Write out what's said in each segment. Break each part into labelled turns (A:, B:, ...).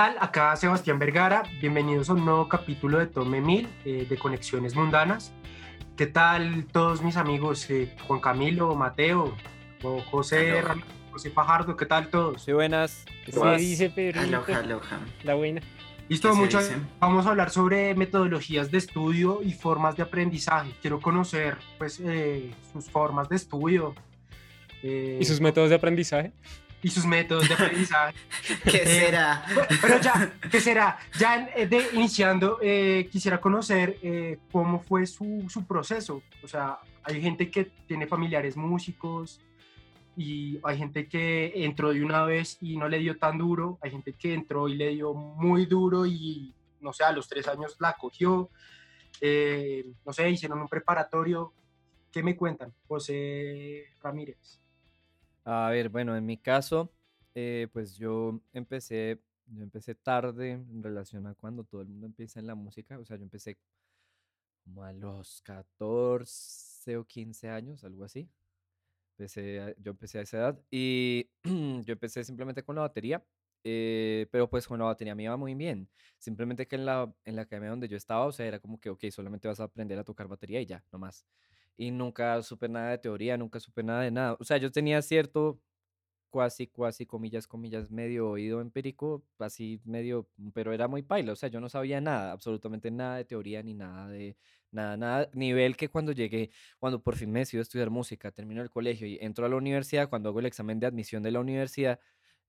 A: tal? Acá Sebastián Vergara. Bienvenidos a un nuevo capítulo de Tome Mil eh, de Conexiones Mundanas. ¿Qué tal todos mis amigos? Eh, Juan Camilo, Mateo, o José, José Fajardo, ¿qué tal todos?
B: Sí, buenas.
C: Se dice Pedro.
D: Aloha, aloha.
C: La buena.
A: Listo,
D: ¿Qué se
A: mucho.
D: dice?
A: Vamos a hablar sobre metodologías de estudio y formas de aprendizaje. Quiero conocer, pues, eh, sus formas de estudio. eh,
C: ¿Y sus métodos de aprendizaje?
A: Y sus métodos de aprendizaje.
D: ¿Qué
A: Eh,
D: será?
A: Pero ya, ¿qué será? Ya eh, de, iniciando, eh, quisiera conocer eh, cómo fue su, su proceso. O sea, hay gente que tiene familiares músicos y hay gente que entró de una vez y no le dio tan duro. Hay gente que entró y le dio muy duro y, no sé, a los tres años la cogió. Eh, no sé, hicieron un preparatorio. ¿Qué me cuentan? José Ramírez.
B: A ver, bueno, en mi caso, eh, pues yo empecé, yo empecé tarde en relación a cuando todo el mundo empieza en la música. O sea, yo empecé como a los 14 o 15 años, algo así. Empecé a- yo empecé a esa edad y yo empecé simplemente con la batería, eh, pero pues con la batería me iba muy bien. Simplemente que en la, en la academia donde yo estaba, o sea, era como que, ok, solamente vas a aprender a tocar batería y ya, no más. Y nunca supe nada de teoría, nunca supe nada de nada. O sea, yo tenía cierto, cuasi, cuasi, comillas, comillas, medio oído empírico, así medio, pero era muy paila. O sea, yo no sabía nada, absolutamente nada de teoría ni nada de nada, nada. Nivel que cuando llegué, cuando por fin me decidí estudiar música, termino el colegio y entro a la universidad, cuando hago el examen de admisión de la universidad,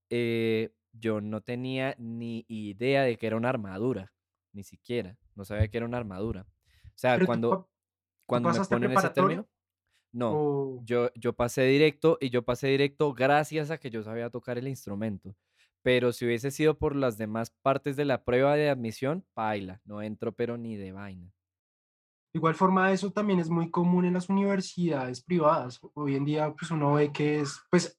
B: eh, yo no tenía ni idea de que era una armadura, ni siquiera. No sabía que era una armadura. O sea,
A: Pero
B: cuando, cuando me
A: pasaste
B: ponen ese término, no. Yo, yo pasé directo y yo pasé directo gracias a que yo sabía tocar el instrumento. Pero si hubiese sido por las demás partes de la prueba de admisión, paila, no entro pero ni de vaina.
A: De igual forma, eso también es muy común en las universidades privadas. Hoy en día, pues uno ve que es, pues,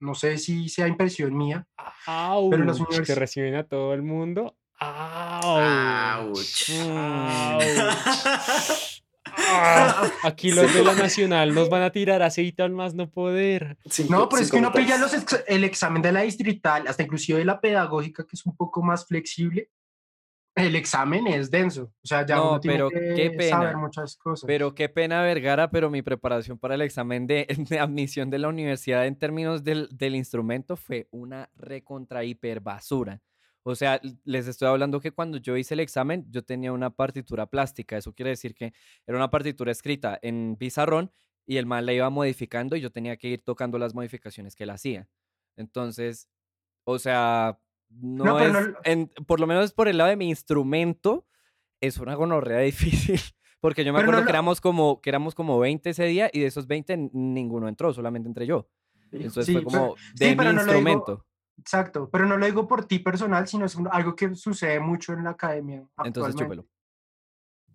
A: no sé si sea impresión mía,
C: ¡Auch!
A: Pero las
C: Que
A: univers-
C: reciben a todo el mundo. ¡Auch!
D: Ouch.
C: Ah, Aquí los de la Nacional nos van a tirar aceite al más no poder.
D: Cinco-
A: no, pero es que uno pilla los ex- el examen de la distrital, hasta inclusive de la pedagógica, que es un poco más flexible. El examen es denso, o sea, ya
B: No,
A: uno tiene
B: pero
A: que
B: qué pena,
A: saber muchas cosas.
B: Pero qué pena, Vergara, pero mi preparación para el examen de, de admisión de la universidad en términos del, del instrumento fue una recontra hiper basura. O sea, les estoy hablando que cuando yo hice el examen, yo tenía una partitura plástica. Eso quiere decir que era una partitura escrita en pizarrón y el man la iba modificando y yo tenía que ir tocando las modificaciones que él hacía. Entonces, o sea, no, es,
A: no lo-
B: en- por lo menos por el lado de mi instrumento, es una gonorrea difícil. Porque yo me
A: Pero no
B: acuerdo que éramos como, que éramos como 20 ese día y de esos 20 n- ninguno entró, solamente entré yo. Entonces
A: Sí,
B: fue
A: pero-
B: como
A: sí,
B: de mi
A: pero no lo digo-
B: instrumento.
A: Exacto, pero no lo digo por ti personal, sino es algo que sucede mucho en la academia.
B: Entonces chúpelo.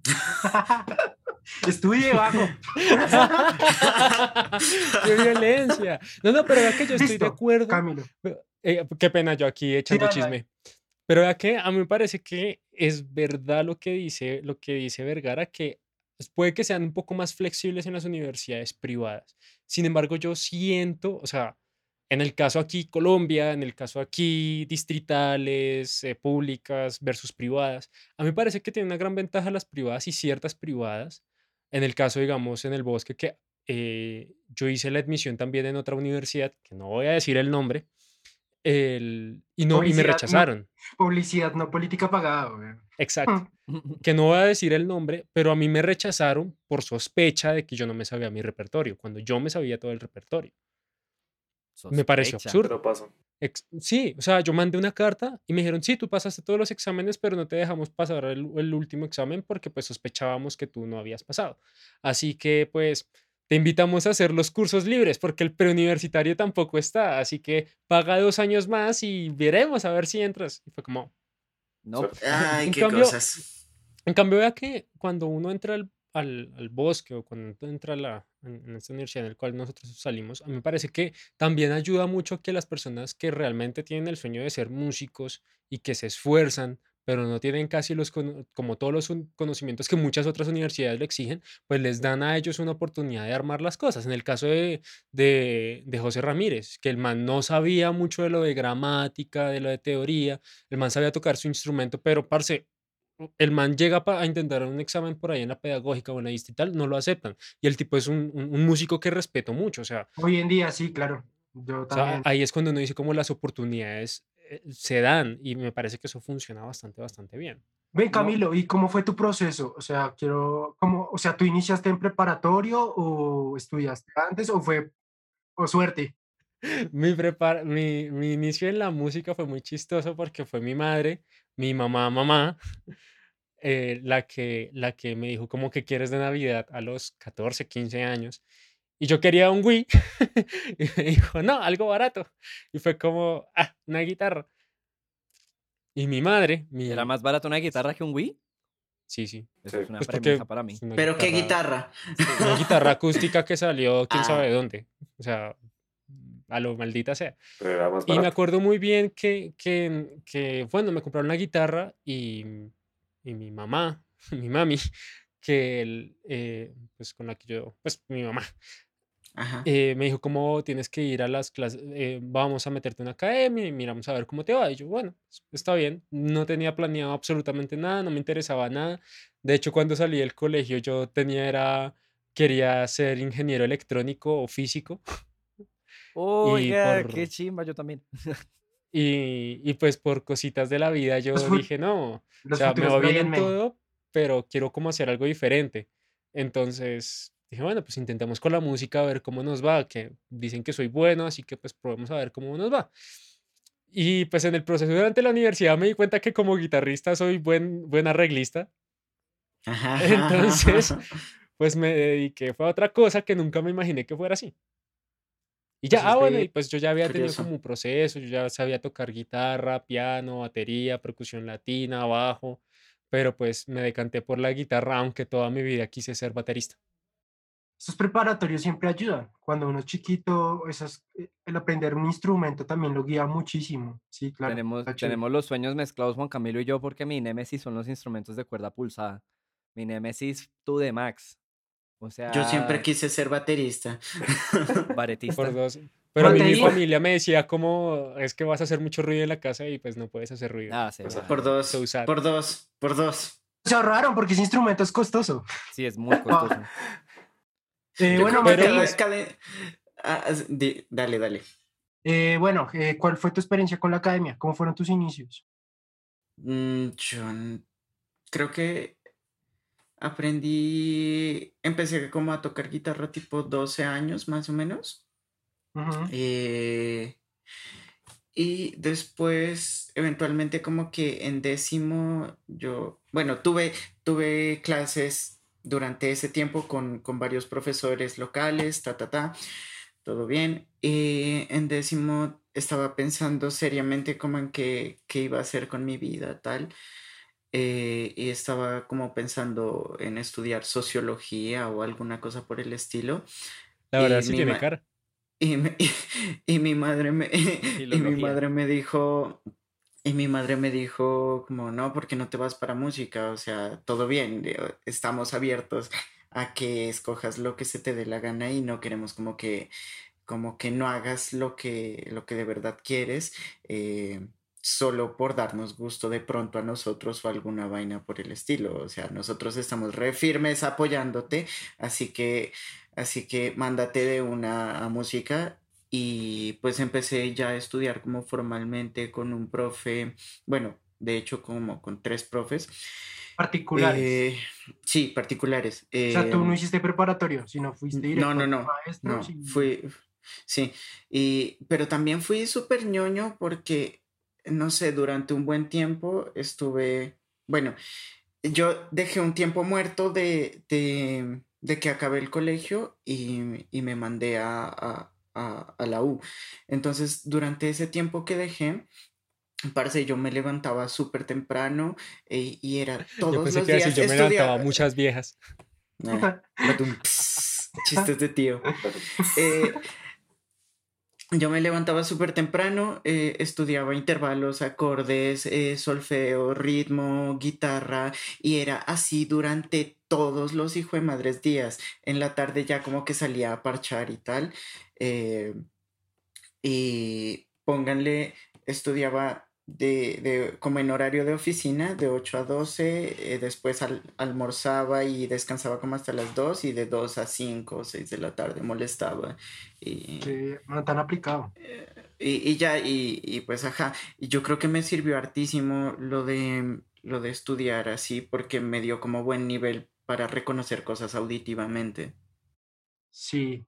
A: Estudie bajo.
C: ¡Qué violencia! No, no, pero vea que yo estoy de
A: Listo,
C: acuerdo.
A: Camilo.
C: Eh, qué pena yo aquí echando
A: dale.
C: chisme. Pero vea que a mí me parece que es verdad lo que dice, lo que dice Vergara, que puede que sean un poco más flexibles en las universidades privadas. Sin embargo, yo siento, o sea, en el caso aquí Colombia, en el caso aquí distritales, eh, públicas versus privadas, a mí me parece que tiene una gran ventaja las privadas y ciertas privadas. En el caso, digamos, en el bosque, que eh, yo hice la admisión también en otra universidad, que no voy a decir el nombre, el, y, no, y me
A: Publicidad, no.
C: rechazaron.
A: Publicidad, no política pagada. güey.
C: Exacto. Que no voy a decir el nombre, pero a mí me rechazaron por sospecha de que yo no me sabía mi repertorio, cuando yo me sabía todo el repertorio. Me pareció
B: Sospecha.
C: absurdo.
D: Pero pasó.
C: Ex- sí, o sea, yo mandé una carta y me dijeron, sí, tú pasaste todos los exámenes, pero no te dejamos pasar el, el último examen porque pues sospechábamos que tú no habías pasado. Así que pues te invitamos a hacer los cursos libres porque el preuniversitario tampoco está, así que paga dos años más y veremos a ver si entras. Y fue como,
B: No,
D: Ay,
C: En
D: qué
C: cambio,
D: cosas.
C: en cambio, vea que cuando uno entra al, al, al bosque o cuando entra a la, en, esta universidad en la cual nosotros salimos, a mí me parece que también ayuda mucho que las personas que realmente tienen el sueño de ser músicos y que se esfuerzan, pero no tienen casi los, como todos los conocimientos que muchas otras universidades le exigen, pues les dan a ellos una oportunidad de armar las cosas. En el caso de, de, de José Ramírez, que el man no sabía mucho de lo de gramática, de lo de teoría, el man sabía tocar su instrumento, pero parce, el man llega a intentar un examen por ahí en la pedagógica o en la distrital, no lo aceptan. Y el tipo es un, un, músico que respeto mucho, o sea.
A: Hoy en día sí, claro. Yo también.
C: ahí es cuando uno dice cómo las oportunidades eh, se dan y me parece que eso funciona bastante, bastante bien.
A: Ven, Camilo, ¿y cómo fue tu proceso? O sea, quiero, ¿cómo, o sea, ¿tú iniciaste en preparatorio o estudiaste antes o fue, o suerte?
C: Mi, prepar mi, mi inicio en la música fue muy chistoso porque fue mi madre, mi mamá, mamá, eh, la, que, la que me dijo, ¿cómo que quieres de Navidad a los 14, 15 años? Y yo quería un Wii. y me dijo, no, algo barato. Y fue como, ah, una guitarra. Y mi madre. Mi...
B: ¿Era más barato una guitarra que un Wii?
C: Sí, sí.
B: Eso es una pues para mí.
D: ¿Pero qué guitarra?
C: Una guitarra acústica que salió quién sabe ah. dónde. O sea, a lo maldita sea. y me acuerdo muy bien que, que, que, bueno, me compraron la guitarra y, y mi mamá, mi mami, que él, eh, pues con la que yo, pues mi mamá, eh, me dijo, ¿cómo tienes que ir a las clases? Eh, vamos a meterte en una academia y miramos a ver cómo te va. Y yo, bueno, pues, está bien. No tenía planeado absolutamente nada, no me interesaba nada. De hecho, cuando salí del colegio, yo tenía, era, quería ser ingeniero electrónico o físico.
B: Oiga, qué chimba, yo también.
C: y, y, pues por cositas de la vida yo dije, no, o sea, me va bien en todo, pero quiero como hacer algo diferente. Entonces dije, bueno, pues intentemos con la música a ver cómo nos va, que dicen que soy bueno, así que pues probemos a ver cómo nos va. Y pues en el proceso durante la universidad me di cuenta que como guitarrista soy buen, buen arreglista. Entonces, pues me dediqué, fue a otra cosa que nunca me imaginé que fuera así. Y ya, pues ah, bueno, y pues yo ya había tenido como un proceso, yo ya sabía tocar guitarra, piano, batería, percusión latina, bajo, pero pues me decanté por la guitarra, aunque toda mi vida quise ser baterista.
A: Estos preparatorios siempre ayudan. Cuando uno es chiquito, esas, eh, el aprender un instrumento también lo guía muchísimo. Sí, claro.
B: Tenemos, tenemos los sueños mezclados, Juan Camilo y yo, porque mi némesis son los instrumentos de cuerda pulsada. Mi némesis, tú de Max. O sea...
D: Yo siempre quise ser baterista.
B: Baretista.
C: Por dos. Pero mi familia me decía como es que vas a hacer mucho ruido en la casa y pues no puedes hacer ruido.
B: Ah, sí,
D: por dos, por dos, por dos.
A: Se ahorraron porque ese instrumento es costoso.
B: Sí, es muy costoso.
A: Eh, bueno, pero...
D: Ah, dale, dale.
A: Eh, bueno, eh, ¿cuál fue tu experiencia con la academia? ¿Cómo fueron tus inicios?
D: Mm, yo creo que aprendí, empecé como a tocar guitarra tipo 12 años más o menos. y después, eventualmente como que en décimo, yo, bueno, tuve, tuve clases durante ese tiempo con, varios profesores locales, ta, ta, ta, todo bien. Y en décimo estaba pensando seriamente como en qué, iba a hacer con mi vida, tal. Eh, y estaba como pensando en estudiar sociología o alguna cosa por el estilo.
C: La verdad sí tiene cara.
D: Y, y, mi madre me, y mi madre me dijo, y mi madre me dijo como, no, porque no te vas para música? O sea, todo bien, estamos abiertos a que escojas lo que se te dé la gana y no queremos como que, como que no hagas lo que, lo que de verdad quieres. Eh, solo por darnos gusto de pronto a nosotros o alguna vaina por el estilo. O sea, nosotros estamos re firmes apoyándote, así que, así que mándate de una música y pues empecé ya a estudiar como formalmente con un profe, bueno, de hecho como con tres profes.
A: Particulares.
D: Eh, sí, particulares.
A: o sea, tú no em, hiciste preparatorio, sino fuiste directo.
D: No, no, no. no fui, sí, y, pero también fui súper ñoño porque, no sé, durante un buen tiempo estuve, bueno, yo dejé un tiempo muerto de, de, de que acabé el colegio y, y me mandé a a, la U. Entonces, durante ese tiempo que dejé, parece yo me levantaba súper temprano eh, y era todos yo pensé los que días.
C: yo me levantaba muchas viejas.
D: chistes de tío. Eh, yo me levantaba súper temprano, eh, estudiaba intervalos, acordes, eh, solfeo, ritmo, guitarra, y era así durante todos los hijos de madres días. En la tarde ya como que salía a parchar y tal. Eh, y pónganle, estudiaba de, de, como en horario de oficina, de 8 a 12, eh, después almorzaba y descansaba como hasta las 2 y de 2 a 5 o 6 de la tarde molestaba. Y,
A: sí, no tan aplicado.
D: Eh, y, y, ya, y, y, pues ajá, y yo creo que me sirvió hartísimo lo de, lo de estudiar así porque me dio como buen nivel para reconocer cosas auditivamente.
A: Sí,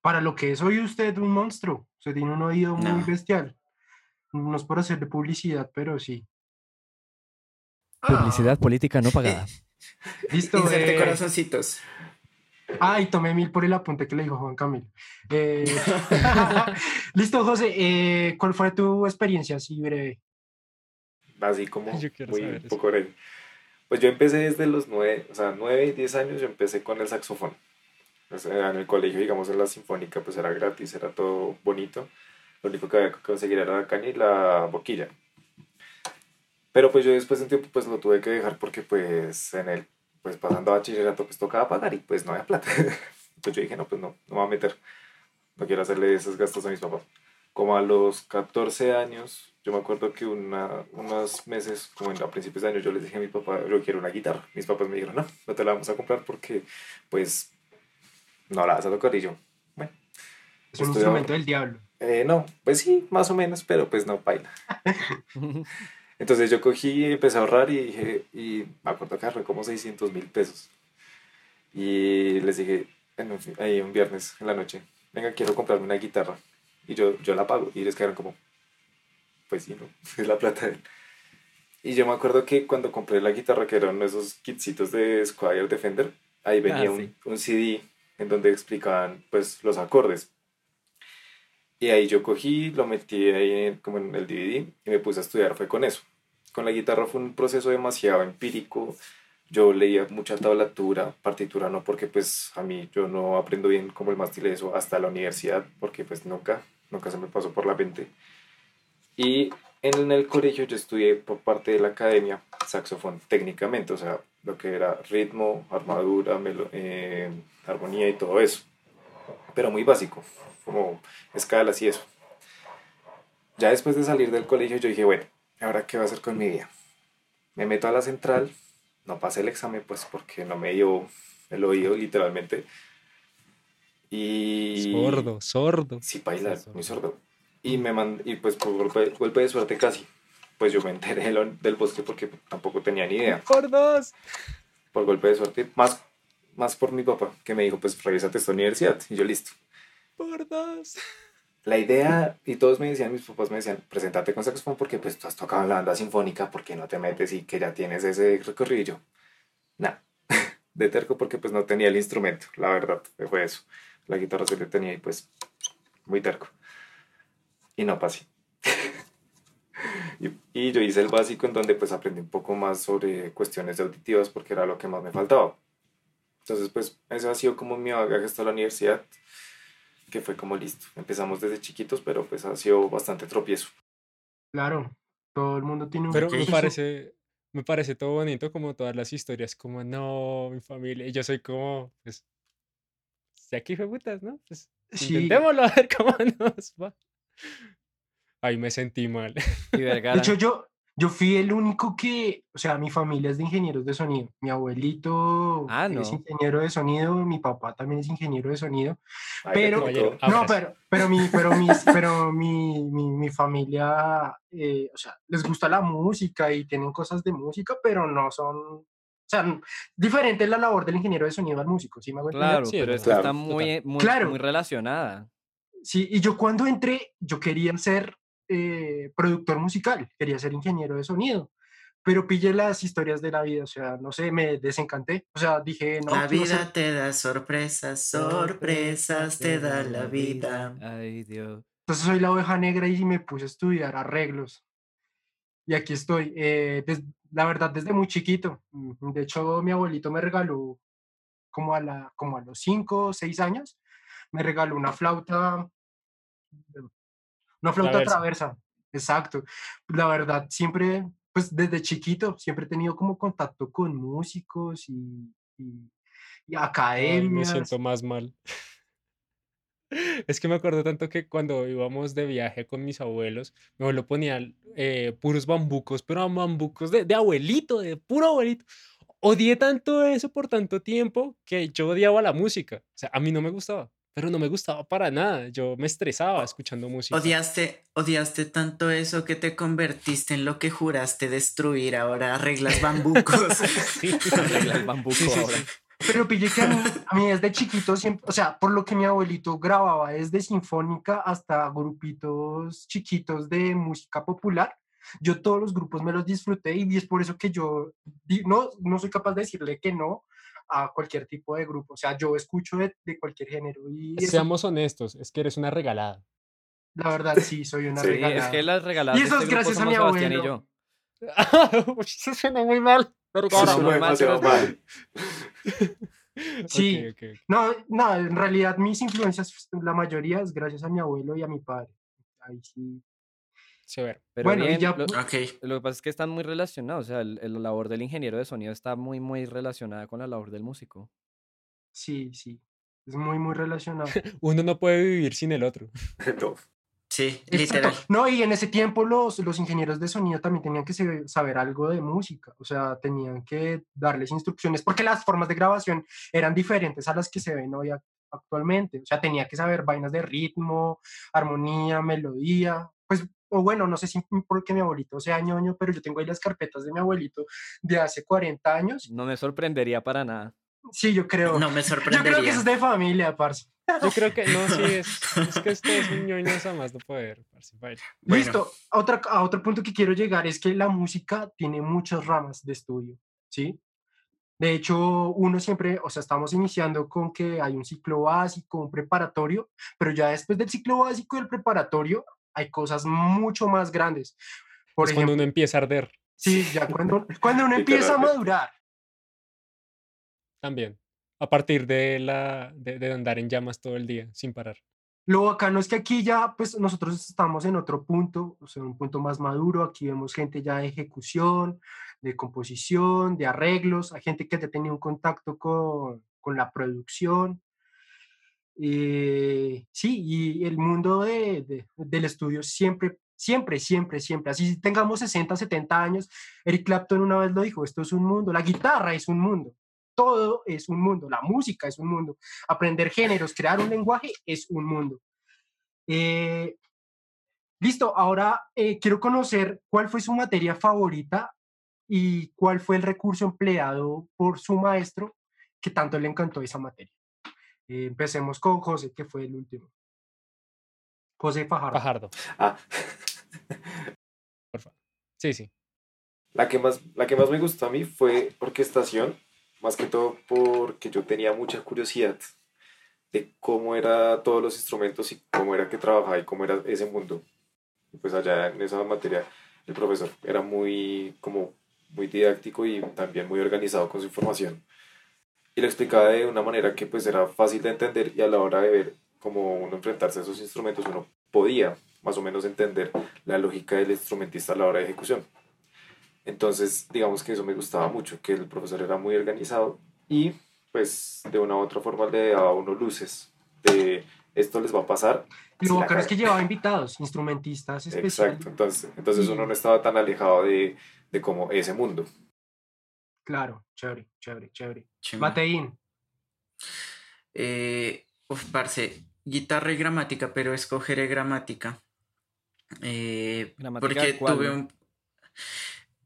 A: para lo que es hoy usted un monstruo, se tiene un oído muy bestial. No es por hacerle publicidad, pero sí.
B: Publicidad política no pagada.
D: Listo. Inserte eh... corazoncitos.
A: Ay, tomé mil por el apunte que le dijo Juan Camilo. Eh... Listo, José. Eh, ¿Cuál fue tu experiencia así breve?
E: Así como muy un poco breve. Pues yo empecé desde los nueve, o sea, nueve y diez años, yo empecé con el saxofón. en el colegio, digamos, en la sinfónica, pues era gratis, era todo bonito. Lo único que había que conseguir era la caña y la boquilla. Pero pues yo después de un tiempo pues lo tuve que dejar porque pues en el, pues pasando a bachillerato pues tocaba pagar y pues no había plata. Entonces yo dije, no, pues no, no me voy a meter. No quiero hacerle esos gastos a mis papás. Como a los 14 años, yo me acuerdo que una, unos meses, como en, a principios de año, yo les dije a mi papá, yo quiero una guitarra. Mis papás me dijeron, no, no te la vamos a comprar porque pues no la vas a tocar y yo, bueno.
A: Es un instrumento del diablo.
E: Eh, no, pues sí, más o menos, pero pues no baila. Entonces yo cogí, empecé a ahorrar y dije, y me acuerdo que ahorré como 600 mil pesos. Y les dije, ahí un viernes en la noche, venga, quiero comprarme una guitarra. Y yo, yo la pago. Y les quedaron como, pues sí, no, es la plata de él. Y yo me acuerdo que cuando compré la guitarra, que eran esos kitsitos de Squire Defender, ahí venía ah, un, un CD en donde explicaban pues los acordes. Y ahí yo cogí, lo metí ahí como en el DVD y me puse a estudiar, fue con eso. Con la guitarra fue un proceso demasiado empírico, yo leía mucha tablatura, partitura no, porque pues a mí yo no aprendo bien como el mástil eso hasta la universidad, porque pues nunca, nunca se me pasó por la mente. Y en el colegio yo estudié por parte de la academia saxofón técnicamente, o sea, lo que era ritmo, armadura, eh, armonía y todo eso, pero muy básico como escalas y eso. Ya después de salir del colegio yo dije, bueno, ¿ahora qué va a hacer con mi vida? Me meto a la central, no pasé el examen pues porque no me dio el oído literalmente. Y...
C: Sordo, sordo.
E: Sí, baila, muy sordo. Y, me y pues por golpe, de suerte casi, pues yo me enteré del bosque porque tampoco tenía ni idea.
C: Por dos.
E: Por golpe de suerte, más, más por mi papá, que me dijo, pues revísate esta universidad. Y yo listo.
C: Por dos.
E: La idea, y todos me decían, mis papás me decían, presentate con saxofón porque pues tú has tocado en la banda sinfónica, porque no te metes y que ya tienes ese recorrido? Nada, de terco porque pues no tenía el instrumento, la verdad, fue eso. La guitarra se le tenía y pues muy terco. Y no pasé. y, y, yo hice el básico en donde pues aprendí un poco más sobre cuestiones auditivas porque era lo que más me faltaba. Entonces pues eso ha sido como mi bagaje hasta la universidad que fue como listo. Empezamos desde chiquitos, pero pues ha sido bastante tropiezo.
A: Claro, todo el mundo tiene un
C: Pero me parece, me parece todo bonito como todas las historias, como no, mi familia, y yo soy como, pues, si aquí fue putas, ¿no? Pues intentémoslo a ver cómo nos va. Ahí me sentí mal.
A: de hecho, yo, yo fui el único que, o sea, mi familia es de ingenieros de sonido. Mi abuelito ah, es ingeniero de sonido, mi papá también es ingeniero de sonido. pero, no, pero, pero, mi, pero, pero mi, mi, mi familia, eh, o sea, les gusta la música y tienen cosas de música, pero no son, o sea, diferente es la labor del ingeniero de sonido al músico, ¿sí me hago
B: Claro, pero está muy, muy, muy relacionada.
A: Sí, y yo cuando entré, yo quería ser eh, productor musical, quería ser ingeniero de sonido, pero pillé las historias de la vida, o sea, no sé, me desencanté, o sea, dije, no.
D: La vida te da sorpresas, sorpresas te da la vida.
B: Ay, Dios.
A: Entonces soy la oveja negra y me puse a estudiar arreglos. Y aquí estoy, eh, la verdad, desde muy chiquito. Mm, de hecho, mi abuelito me regaló como a, la, como a los 5 o 6 años, me regaló una flauta Una flauta traversa. Exacto. La verdad, siempre, pues desde chiquito, siempre he tenido como contacto con músicos y, y, academias.
C: me siento más mal. Es que me acuerdo tanto que cuando íbamos de viaje con mis abuelos, mi abuelo ponía eh, puros bambucos, pero bambucos de, de, abuelito, de puro abuelito. Odié tanto eso por tanto tiempo que yo odiaba la música. O sea, a mí no me gustaba, pero no me gustaba para nada. Yo me estresaba escuchando música.
D: Odiaste, odiaste tanto eso que te convertiste en lo que juraste destruir. Ahora arreglas bambucos. sí, arreglas
A: bambucos ahora. Pero pille que a mí, desde chiquito, siempre, o sea, por lo que mi abuelito grababa desde sinfónica hasta grupitos chiquitos de música popular, yo todos los grupos me los disfruté y es por eso que yo no, no soy capaz de decirle que no a cualquier tipo de grupo. O sea, yo escucho de, de cualquier género. Y
C: Seamos honestos, es que eres una regalada.
A: La verdad, sí, soy una regalada.
B: Es que las regaladas. Y eso es gracias a mi abuelo. Y yo.
C: eso suena muy mal. Pero
A: claro, muy mal, mal. Sí, No, no, en realidad mis influencias, la mayoría es gracias a mi abuelo y a mi padre. Ahí sí.
C: Sí, ver.
B: Pero bueno, ya... lo, lo, que pasa es que están muy relacionados, o sea, el, la labor del ingeniero de sonido está muy, muy relacionada con la labor del músico.
A: Sí, sí, es muy, muy relacionado.
C: Uno no puede vivir sin el otro.
D: Sí, literal.
A: No, y en ese tiempo los, los ingenieros de sonido también tenían que saber algo de música, o sea, tenían que darles instrucciones, porque las formas de grabación eran diferentes a las que se ven hoy actualmente, o sea, tenía que saber vainas de ritmo, armonía, melodía, pues, o bueno, no sé si porque mi abuelito sea ñoño, pero yo tengo ahí las carpetas de mi abuelito de hace 40 años.
B: No me sorprendería para nada.
A: Sí, yo creo.
D: No me sorprendería.
A: Yo creo que eso es de familia, parce.
C: Yo creo que no, sí, es, es que esto es un ñoño a más no poder.
A: Listo. A, otra, a otro punto que quiero llegar es que la música tiene muchas ramas de estudio, ¿sí? De hecho, uno siempre, o sea, estamos iniciando con que hay un ciclo básico, un preparatorio, pero ya después del ciclo básico y el preparatorio hay cosas mucho más grandes.
C: Por es cuando uno empieza a arder.
A: Sí, ya cuando, cuando uno empieza a madurar.
C: También a partir de, la, de, andar en llamas todo el día sin parar.
A: Lo bacano es que aquí ya, pues nosotros estamos en otro punto, o sea, un punto más maduro. Aquí vemos gente ya de ejecución, de composición, de arreglos, hay gente que ya tenía un contacto con, con la producción. Eh, sí, y el mundo de, del estudio siempre, siempre, siempre, siempre, así tengamos 60, 70 años, Eric Clapton una vez lo dijo, esto es un mundo, la guitarra es un mundo todo es un mundo, la música es un mundo, aprender géneros, crear un lenguaje es un mundo. Eh, listo, ahora eh, quiero conocer cuál fue su materia favorita y cuál fue el recurso empleado por su maestro que tanto le encantó esa materia. Eh, empecemos con José, que fue el último. José Fajardo.
C: Fajardo. Ah. Por favor. Sí, sí.
E: La que, más, la que más me gustó a mí fue orquestación más que todo porque yo tenía mucha curiosidad de cómo eran todos los instrumentos y cómo era que trabajaba y cómo era ese mundo. Pues allá en esa materia el profesor era muy como muy didáctico y también muy organizado con su información. Y lo explicaba de una manera que pues era fácil de entender y a la hora de ver cómo uno enfrentarse a esos instrumentos uno podía más o menos entender la lógica del instrumentista a la hora de ejecución. Entonces, digamos que eso me gustaba mucho, que el profesor era muy organizado y pues de una u otra forma le daba a uno luces de esto les va a pasar.
A: Lo es que llevaba invitados, instrumentistas especiales.
E: Exacto, entonces, entonces uno no estaba tan alejado de, de como ese mundo.
A: Claro, chévere, chévere, chévere. Mateín.
D: Eh, uf, parce, guitarra y gramática, pero escogeré gramática. Eh, ¿Gramática porque tuve un...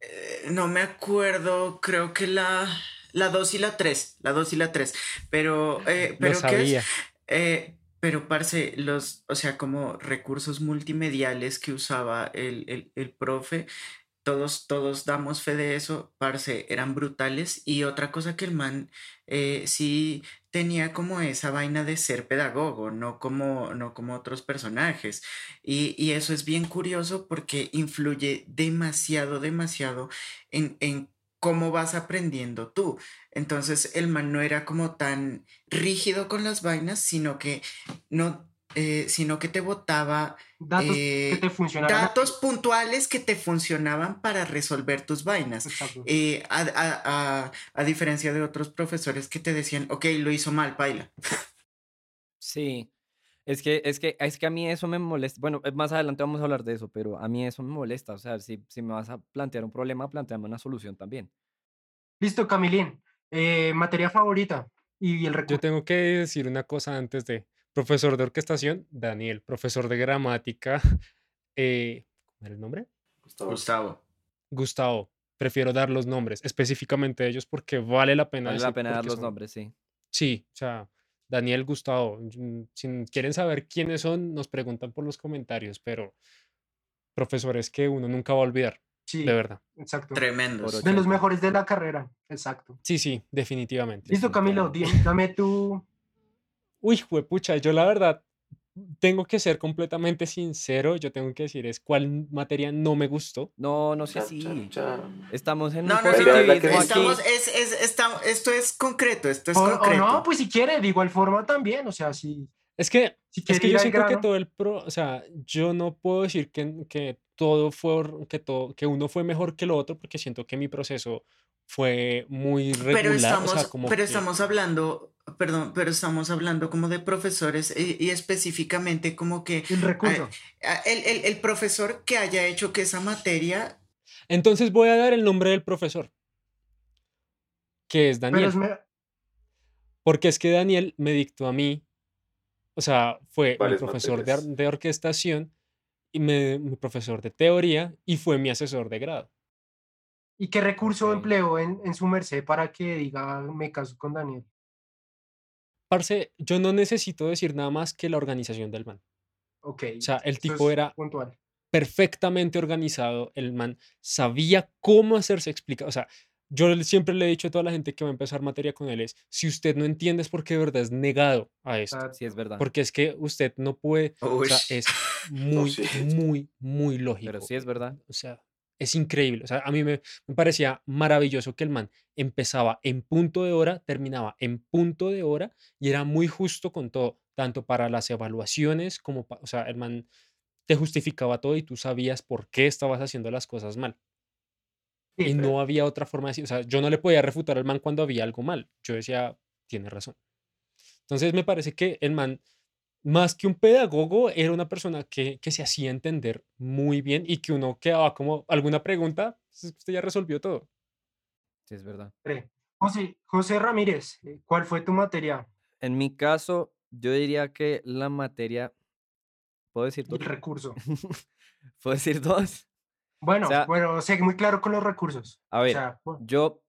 D: Eh, no me acuerdo, creo que la, la 2 y la 3, la 2 y la 3, pero, eh, pero ¿qué eh, pero, parce, los, o sea, como recursos multimediales que usaba el, el, el profe, todos, todos damos fe de eso, parce, eran brutales. Y otra cosa que el man eh, sí tenía como esa vaina de ser pedagogo, no como, no como otros personajes. Y, y eso es bien curioso porque influye demasiado, demasiado en, en cómo vas aprendiendo tú. Entonces el man no era como tan rígido con las vainas, sino que no eh, sino que te votaba
A: datos que
D: eh,
A: te funcionaban.
D: Datos puntuales que te funcionaban para resolver tus vainas. Eh, a, a, diferencia de otros profesores que te decían, ok, lo hizo mal, baila.
B: Sí. Es que, es que, es que a mí eso me molesta. Bueno, más adelante vamos a hablar de eso, pero a mí eso me molesta. O sea, si, si me vas a plantear un problema, planteame una solución también.
A: Listo, Camilín. materia favorita y el
C: Yo tengo que decir una cosa antes de profesor de orquestación, Daniel, profesor de gramática, eh, ¿cómo era el nombre?
D: Gustavo.
C: Gustavo. Prefiero dar los nombres, específicamente ellos, porque vale la pena.
B: Vale la pena dar los nombres, sí.
C: Sí, o sea, Daniel, Gustavo. Si quieren saber quiénes son, nos preguntan por los comentarios, pero profesores que uno nunca va a olvidar. Sí, de verdad.
A: Exacto.
D: Tremendos.
A: De los mejores de la carrera, exacto.
C: Sí, sí, definitivamente.
A: Listo, Camilo, dame tu,
C: Uy, pucha, yo la verdad tengo que ser completamente sincero, yo tengo que decir es cuál materia no me gustó.
B: No, no sé si estamos en un positivismo
D: estamos, es, es, esto es concreto, esto es concreto.
A: no, pues si quiere, de igual forma también, o sea, si...
C: Es que, es que yo siento que todo el pro, o sea, yo no puedo decir que, que todo fue, que todo, que uno fue mejor que lo otro, porque siento que mi proceso fue muy regular.
D: Pero estamos, pero estamos hablando, perdón, pero estamos hablando como de profesores y, específicamente como que...
A: El recurso.
D: el, el, el, profesor que haya hecho que esa materia...
C: Entonces voy a dar el nombre del profesor, que es Daniel. Porque es que Daniel me dictó a mí, o sea, fue mi profesor de, de, orquestación y me, mi profesor de teoría y fue mi asesor de grado.
A: ¿Y qué recurso empleó en, en, su merced para que diga me caso con Daniel?
C: Parce, yo no necesito decir nada más que la organización del man.
A: Ok.
C: O sea, el tipo era perfectamente organizado, el man sabía cómo hacerse explicar. O sea, yo siempre le he dicho a toda la gente que va a empezar materia con él es, si usted no entiende es porque de verdad es negado a esto.
B: Sí, es verdad.
C: Porque es que usted no puede, o sea, es muy, muy, muy lógico.
B: Pero sí es verdad.
C: O sea, es increíble. O sea, a mí me, parecía maravilloso que el man empezaba en punto de hora, terminaba en punto de hora y era muy justo con todo, tanto para las evaluaciones como, o sea, el man te justificaba todo y tú sabías por qué estabas haciendo las cosas mal. Y no había otra forma de decir, o sea, yo no le podía refutar al man cuando había algo mal. Yo decía, tiene razón. Entonces me parece que el man más que un pedagogo, era una persona que, que, se hacía entender muy bien y que uno quedaba como alguna pregunta, usted ya resolvió todo.
B: Sí, es verdad.
A: José, José Ramírez, eh, ¿cuál fue tu materia?
B: En mi caso, yo diría que la materia, ¿puedo decir
A: dos? El recurso.
B: ¿Puedo decir dos?
A: Bueno, bueno, sé muy claro con los recursos.
B: A ver, yo,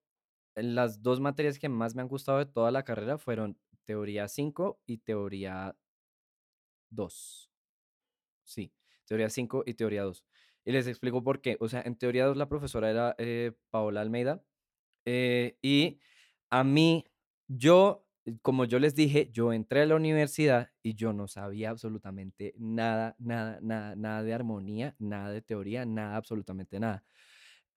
B: las dos materias que más me han gustado de toda la carrera fueron teoría 5 y teoría 2. Sí, teoría 5 y teoría 2. Y les explico por qué. O sea, en teoría 2 la profesora era eh, Paola Almeida. Eh, y a mí, yo, como yo les dije, yo entré a la universidad y yo no sabía absolutamente nada, nada, nada, nada de armonía, nada de teoría, nada, absolutamente nada.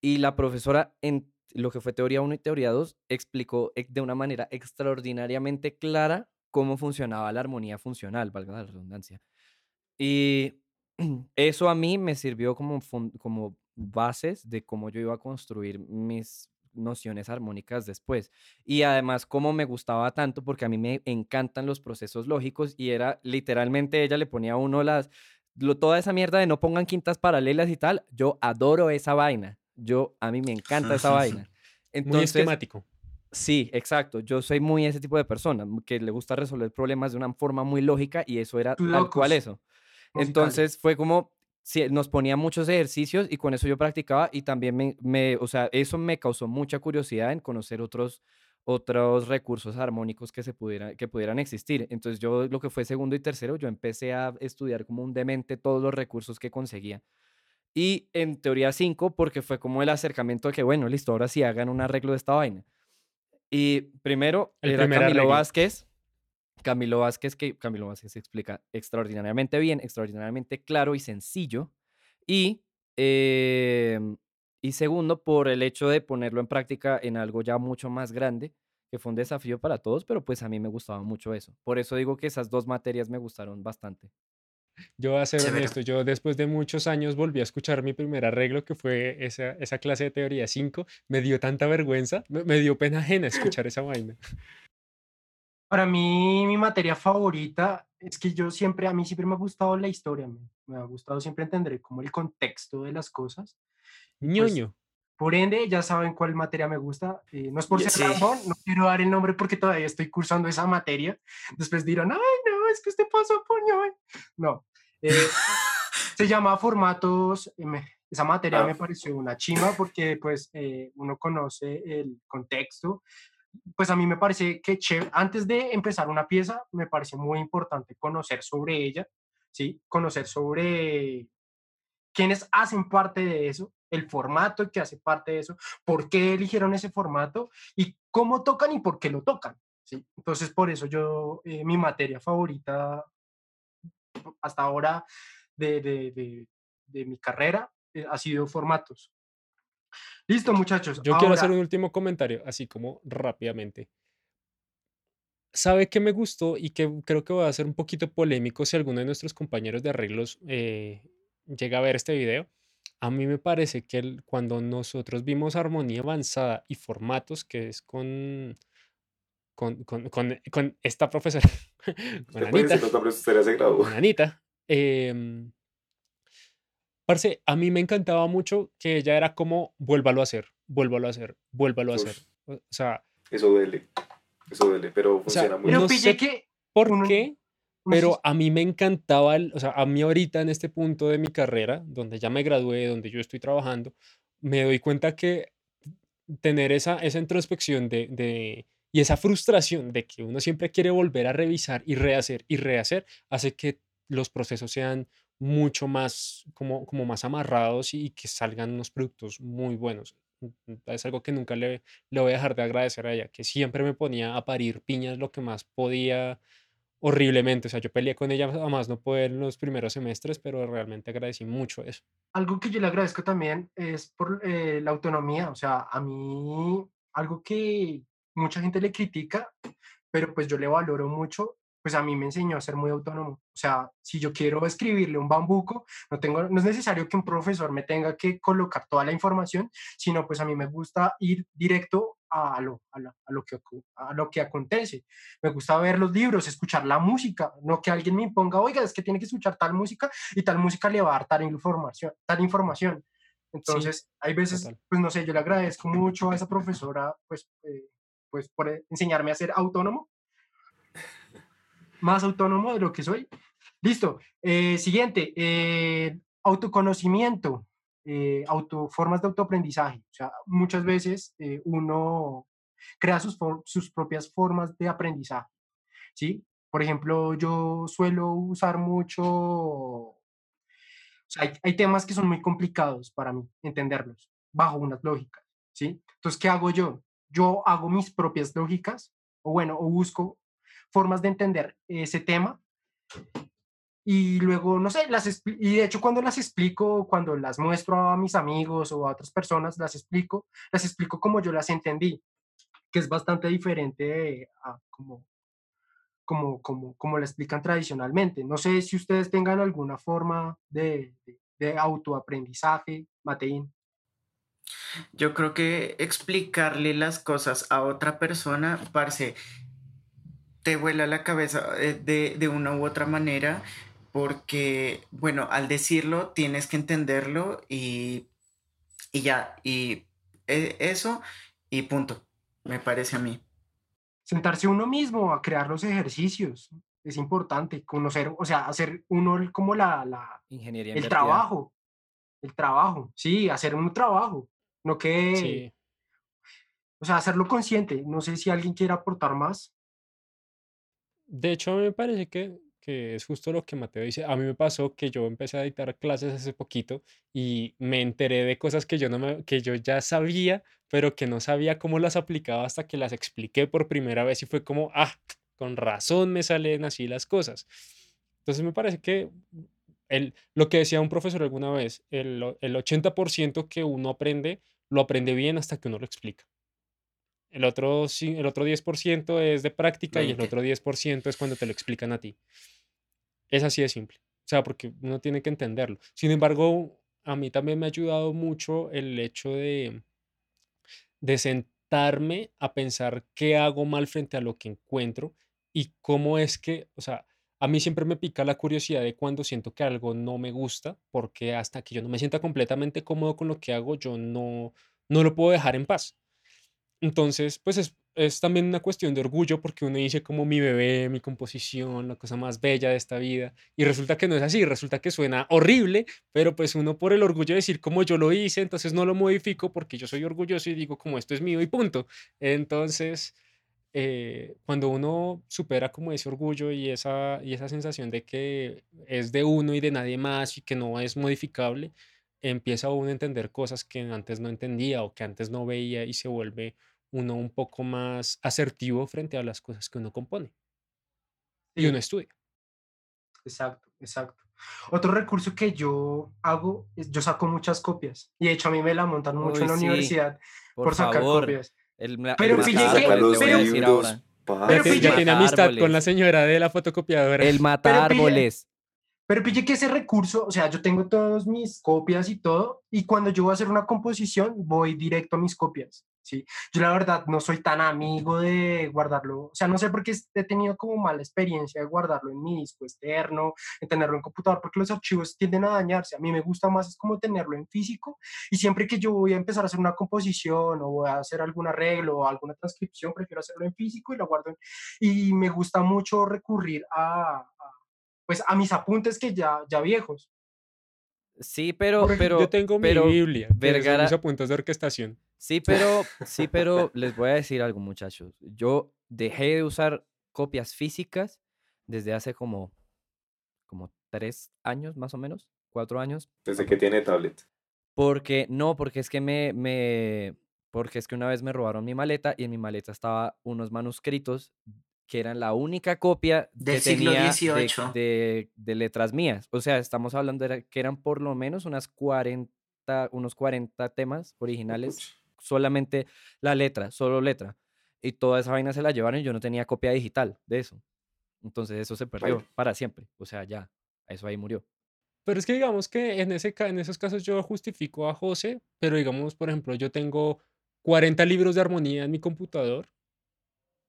B: Y la profesora en lo que fue teoría 1 y teoría 2 explicó de una manera extraordinariamente clara cómo funcionaba la armonía funcional, valga la redundancia. Y eso a mí me sirvió como, como bases de cómo yo iba a construir mis nociones armónicas después. Y además, cómo me gustaba tanto, porque a mí me encantan los procesos lógicos y era literalmente ella le ponía a uno las, toda esa mierda de no pongan quintas paralelas y tal. Yo adoro esa vaina. Yo, a mí me encanta esa vaina.
C: Entonces, Muy esquemático.
B: Sí, exacto. Yo soy muy ese tipo de persona que le gusta resolver problemas de una forma muy lógica y eso era tal cual eso. Entonces fue como, sí, nos ponía muchos ejercicios y con eso yo practicaba y también me, me, o sea, eso me causó mucha curiosidad en conocer otros, otros recursos armónicos que, se pudiera, que pudieran existir. Entonces yo lo que fue segundo y tercero, yo empecé a estudiar como un demente todos los recursos que conseguía. Y en teoría 5, porque fue como el acercamiento de que, bueno, listo, ahora sí hagan un arreglo de esta vaina. Y primero era Camilo Vázquez. Camilo Vázquez, que Camilo Vázquez explica extraordinariamente bien, extraordinariamente claro y sencillo. Y, em, y segundo, por el hecho de ponerlo en práctica en algo ya mucho más grande, que fue un desafío para todos, pero pues a mí me gustaba mucho eso. Por eso digo que esas dos materias me gustaron bastante.
C: Yo voy a ser honesto, yo después de muchos años volví a escuchar mi primer arreglo, que fue esa, esa clase de teoría 5. Me dio tanta vergüenza, me, me dio pena ajena escuchar esa vaina.
A: Para mí, mi materia favorita es que yo siempre, a mí siempre me ha gustado la historia, me, ha gustado siempre entender como el contexto de las cosas.
C: Pues, ñoño.
A: por ende, ya saben cuál materia me gusta. Eh, no es por ser razón, no quiero dar el nombre porque todavía estoy cursando esa materia. Después dirán, ay, no, es que usted pasó por ñoño. No. Eh, se llama formatos. Eh, esa materia ah. me pareció una chima porque pues uno conoce el contexto pues a mí me parece que antes de empezar una pieza, me parece muy importante conocer sobre ella, ¿sí? Conocer sobre quiénes hacen parte de eso, el formato que hace parte de eso, por qué eligieron ese formato y cómo tocan y por qué lo tocan, ¿sí? Entonces, por eso yo, eh, mi materia favorita hasta ahora de, de, de, mi carrera eh, ha sido formatos. Listo, muchachos.
C: Yo quiero hacer un último comentario, así como rápidamente. ¿Sabe qué me gustó y que creo que va a ser un poquito polémico si alguno de nuestros compañeros de arreglos eh, llega a ver este video? A mí me parece que cuando nosotros vimos armonía avanzada y formatos, que es con, con, con, con, esta profesora, con Anita, con Anita eh, Parce, a mí me encantaba mucho que ella era como, vuélvalo a hacer, vuélvalo a hacer, vuélvalo a hacer. O sea...
E: Eso duele, eso duele, pero funciona muy
C: bien. No sé que por qué, pero a mí me encantaba, o sea, a mí ahorita en este punto de mi carrera, donde ya me gradué, donde yo estoy trabajando, me doy cuenta que tener esa, esa introspección de, de, y esa frustración de que uno siempre quiere volver a revisar y rehacer y rehacer, hace que los procesos sean mucho más, como, como más amarrados y, que salgan unos productos muy buenos. Mm, mm, es algo que nunca le, le voy a dejar de agradecer a ella, que siempre me ponía a parir piñas lo que más podía horriblemente. O sea, yo peleé con ella a más no poder en los primeros semestres, pero realmente agradecí mucho eso.
A: Algo que yo le agradezco también es por eh, la autonomía. O sea, a mí, algo que mucha gente le critica, pero pues yo le valoro mucho, pues a mí me enseñó a ser muy autónomo. O sea, si yo quiero escribirle un bambuco, no, tengo, no es necesario que un profesor me tenga que colocar toda la información, sino pues a mí me gusta ir directo a lo, a, lo, que, a lo que acontece. Me gusta ver los libros, escuchar la música, no que alguien me imponga, oiga, es que tiene que escuchar tal música y tal música le va a dar tal información. Tal información. Entonces, hay veces, pues no sé, yo le agradezco mucho a esa profesora, pues, eh, pues por enseñarme a ser autónomo más autónomo de lo que soy. Listo. Eh, siguiente, eh, autoconocimiento, eh, formas de autoaprendizaje. Muchas veces uno crea sus, sus propias formas de aprendizaje. ¿sí? Por ejemplo, yo suelo usar mucho... Hay, hay temas que son muy complicados para mí entenderlos bajo unas lógicas. ¿sí? Entonces, ¿qué hago yo? Yo hago mis propias lógicas, o bueno, o busco formas de entender ese tema. Y luego, no sé, las y de hecho cuando las explico, cuando las muestro a mis amigos o a otras personas, las explico, las explico como yo las entendí, que es bastante diferente a como, como, como, como la explican tradicionalmente. No sé si ustedes tengan alguna forma de, de, autoaprendizaje, Mateín.
D: Yo creo que explicarle las cosas a otra persona, parce, te vuela la cabeza eh, de, una u otra manera porque, bueno, al decirlo tienes que entenderlo y, y ya, y e, eso y punto, me parece a mí.
A: Sentarse uno mismo a crear los ejercicios es importante, conocer, o sea, hacer uno como la, la
B: ingeniería.
A: El trabajo, el trabajo, sí, hacer un trabajo, no que... O sea, hacerlo consciente. No sé si alguien quiere aportar más.
C: De hecho, me parece que, que es justo lo que Mateo dice. A mí me pasó que yo empecé a dictar clases hace poquito y me enteré de cosas que yo, no me, que yo ya sabía, pero que no sabía cómo las aplicaba hasta que las expliqué por primera vez y fue como, ah, con razón me salen así las cosas. Entonces me parece que el, lo que decía un profesor alguna vez, el, el 80% que uno aprende, lo aprende bien hasta que uno lo explica. El otro, el otro 10% es de práctica y el otro 10% es cuando te lo explican a ti. Es así de simple. O sea, porque uno tiene que entenderlo. Sin embargo, a mí también me ha ayudado mucho el hecho de, de sentarme a pensar qué hago mal frente a lo que encuentro y cómo es que, o sea, a mí siempre me pica la curiosidad de cuando siento que algo no me gusta, porque hasta que yo no me sienta completamente cómodo con lo que hago, yo no, no lo puedo dejar en paz. Entonces, pues es, es también una cuestión de orgullo porque uno dice como mi bebé, mi composición, la cosa más bella de esta vida. Y resulta que no es así, resulta que suena horrible, pero pues uno por el orgullo de decir como yo lo hice, entonces no lo modifico porque yo soy orgulloso y digo como esto es mío y punto. Entonces, eh, cuando uno supera como ese orgullo y esa, y esa sensación de que es de uno y de nadie más y que no es modificable, empieza uno a entender cosas que antes no entendía o que antes no veía y se vuelve uno un poco más asertivo frente a las cosas que uno compone y uno estudia.
A: Exacto, exacto. Otro recurso que yo hago es yo saco muchas copias y de hecho a mí me la montan mucho en la universidad por, sacar copias. pero pillé que,
C: pero, ya tiene amistad con la señora de la fotocopiadora.
B: El mata árboles.
A: Pero pille que ese recurso, o sea, yo tengo todas mis copias y todo, y cuando yo voy a hacer una composición, voy directo a mis copias, ¿sí? Yo la verdad no soy tan amigo de guardarlo, o sea, no sé por qué he tenido como mala experiencia de guardarlo en mi disco externo, en tenerlo en computador, porque los archivos tienden a dañarse. A mí me gusta más es como tenerlo en físico, y siempre que yo voy a empezar a hacer una composición o voy a hacer algún arreglo o alguna transcripción, prefiero hacerlo en físico y lo guardo. y me gusta mucho recurrir a pues a mis apuntes que ya, ya viejos.
B: Sí, pero, pero
C: yo tengo mi Biblia, Vergara, mis apuntes de orquestación.
B: Sí, pero sí, pero les voy a decir algo, muchachos. Yo dejé de usar copias físicas desde hace como como tres años más o menos, cuatro años.
E: Desde que tiene tablet.
B: Porque no, porque es que me, me porque es que una vez me robaron mi maleta y en mi maleta estaba unos manuscritos que eran la única copia
D: del siglo
B: XVIII de, de, letras mías. O sea, estamos hablando de que eran por lo menos unas 40, unos 40 temas originales, solamente la letra, solo letra. Y toda esa vaina se la llevaron y yo no tenía copia digital de eso. Entonces eso se perdió para siempre. O sea, ya, eso ahí murió.
C: Pero es que digamos que en, ese, en esos casos yo justifico a José, pero digamos, por ejemplo, yo tengo 40 libros de armonía en mi computador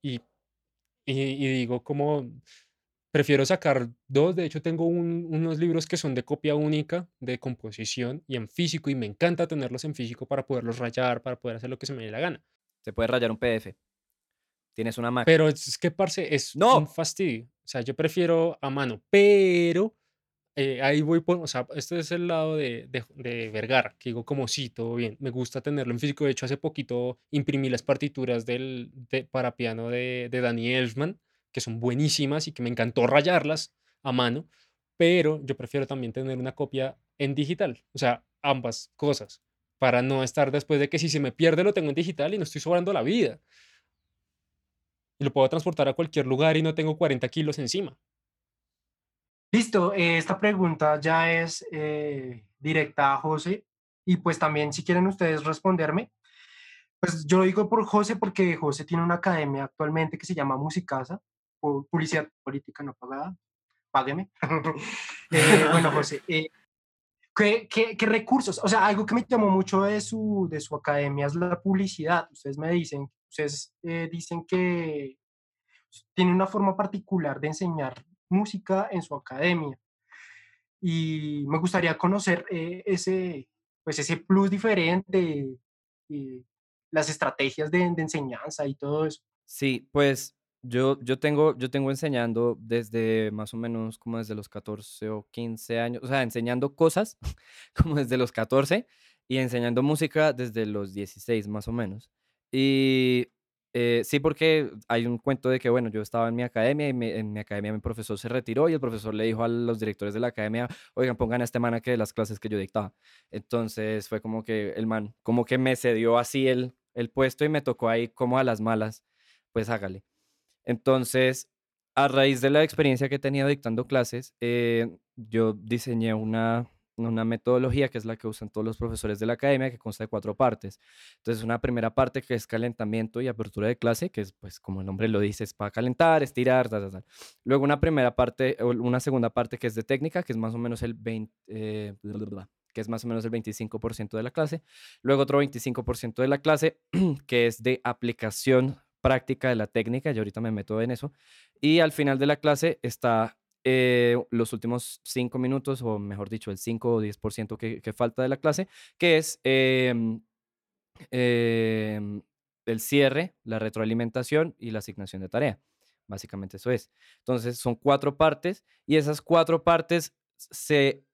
C: y y, digo, como prefiero sacar dos. De hecho, tengo unos libros que son de copia única, de composición y en físico, y me encanta tenerlos en físico para poderlos rayar, para poder hacer lo que se me dé la gana.
B: Se puede rayar un PDF. Tienes una máquina.
C: Pero es que, parce, es
B: ¡No!
C: un fastidio. O sea, yo prefiero a mano, pero eh, ahí voy por, o sea, este es el lado de, de, Vergara, que digo como sí, todo bien, me gusta tenerlo en físico, de hecho hace poquito imprimí las partituras del, de, para piano de, de Danny Elfman, que son buenísimas y que me encantó rayarlas a mano, pero yo prefiero también tener una copia en digital, o sea, ambas cosas, para no estar después de que si se me pierde lo tengo en digital y no estoy sobrando la vida. Y lo puedo transportar a cualquier lugar y no tengo 40 kilos encima.
A: Listo, eh, esta pregunta ya es eh, directa a José y pues también si quieren ustedes responderme, pues yo lo digo por José porque José tiene una academia actualmente que se llama Musicasa, publicidad política no pagada, págueme. Eh, bueno, José, ¿qué, qué, qué, recursos? O sea, algo que me llamó mucho de su, de su academia es la publicidad. Ustedes me dicen, ustedes dicen que tiene una forma particular de enseñar música en su academia. Y me gustaría conocer eh, ese, pues ese plus diferente, y las estrategias de, enseñanza y todo eso.
B: Sí, pues yo, yo, tengo, yo tengo enseñando desde más o menos como desde los 14 o 15 años, o sea, enseñando cosas como desde los 14 y enseñando música desde los 16 más o menos. Y eh, sí, porque hay un cuento de que, bueno, yo estaba en mi academia y en mi academia mi profesor se retiró y el profesor le dijo a los directores de la academia, oigan, pongan a este man aquí de las clases que yo dictaba. Entonces fue como que el man, como que me cedió así el, el puesto y me tocó ahí como a las malas, pues hágale. Entonces, a raíz de la experiencia que he tenido dictando clases, eh, yo diseñé una, una metodología que es la que usan todos los profesores de la academia, que consta de cuatro partes. Entonces, una primera parte que es calentamiento y apertura de clase, que es, pues, como el nombre lo dice, es para calentar, estirar, tal, tal, tal. Luego una primera parte, una segunda parte que es de técnica, que es más o menos el 20, eh, que es más o menos el 25% de la clase. Luego otro 25% de la clase, que es de aplicación práctica de la técnica, y ahorita me meto en eso. Y al final de la clase está eh, los últimos cinco minutos, o mejor dicho, el 5 o 10% que, que falta de la clase, que es em, em, el cierre, la retroalimentación y la asignación de tarea. Básicamente eso es. Entonces son cuatro partes y esas cuatro partes se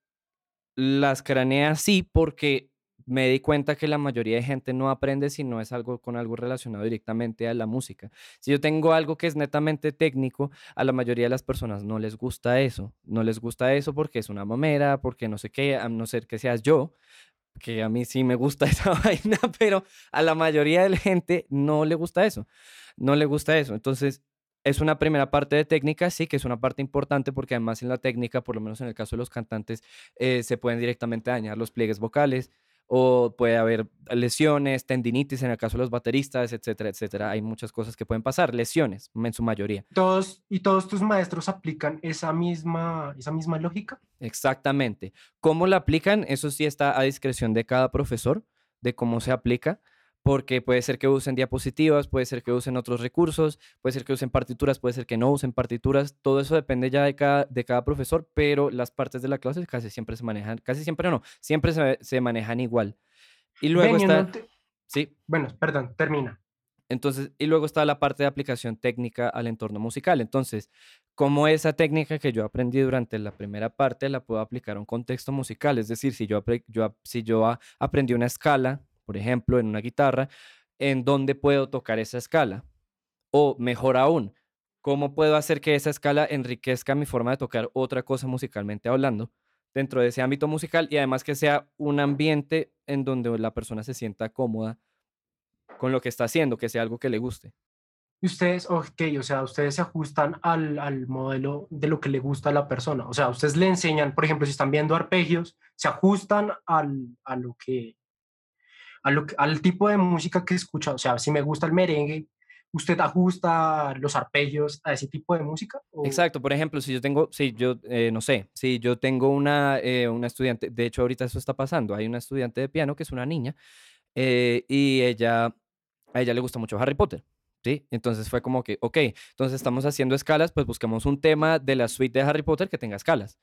B: las cranea así porque me di cuenta que la mayoría de gente no aprende si no es algo con algo relacionado directamente a la música. Si yo tengo algo que es netamente técnico, a la mayoría de las personas no les gusta eso. No les gusta eso porque es una mamera, porque no sé qué, a no ser que seas yo, que a mí sí me gusta esa vaina, pero a la mayoría de la gente no le gusta eso. No le gusta eso. Entonces, es una primera parte de técnica, sí, que es una parte importante porque además en la técnica, por lo menos en el caso de los cantantes, eh, se pueden directamente dañar los pliegues vocales, o puede haber lesiones, tendinitis en el caso de los bateristas, etcétera, etcétera. Hay muchas cosas que pueden pasar, lesiones en su mayoría.
A: Todos y todos tus maestros aplican esa misma esa misma lógica?
B: Exactamente. ¿Cómo la aplican? Eso sí está a discreción de cada profesor de cómo se aplica porque puede ser que usen diapositivas, puede ser que usen otros recursos, puede ser que usen partituras, puede ser que no usen partituras, todo eso depende ya de cada, de cada profesor, pero las partes de la clase casi siempre se manejan, casi siempre no, siempre se, se manejan igual. Y luego está... Sí.
A: Bueno, perdón, termina.
B: Entonces, y luego está la parte de aplicación técnica al entorno musical. Entonces, como esa técnica que yo aprendí durante la primera parte la puedo aplicar a un contexto musical? Es decir, si yo, yo, si yo aprendí una escala por ejemplo, en una guitarra, en dónde puedo tocar esa escala. O mejor aún, cómo puedo hacer que esa escala enriquezca mi forma de tocar otra cosa musicalmente hablando dentro de ese ámbito musical y además que sea un ambiente en donde la persona se sienta cómoda con lo que está haciendo, que sea algo que le guste.
A: Y ustedes, ok, o sea, ustedes se ajustan al, al, modelo de lo que le gusta a la persona. O sea, ustedes le enseñan, por ejemplo, si están viendo arpegios, se ajustan al, a lo que al tipo de música que escucha. O sea, si me gusta el merengue, ¿usted ajusta los arpegios a ese tipo de música?
B: Exacto, por ejemplo, si yo tengo, si yo, eh, no sé, si yo tengo una, eh, una estudiante, de hecho ahorita eso está pasando, hay una estudiante de piano que es una niña eh, y ella, a ella le gusta mucho Harry Potter. ¿Sí? Entonces fue como que, ok, entonces estamos haciendo escalas, pues buscamos un tema de la suite de Harry Potter que tenga escalas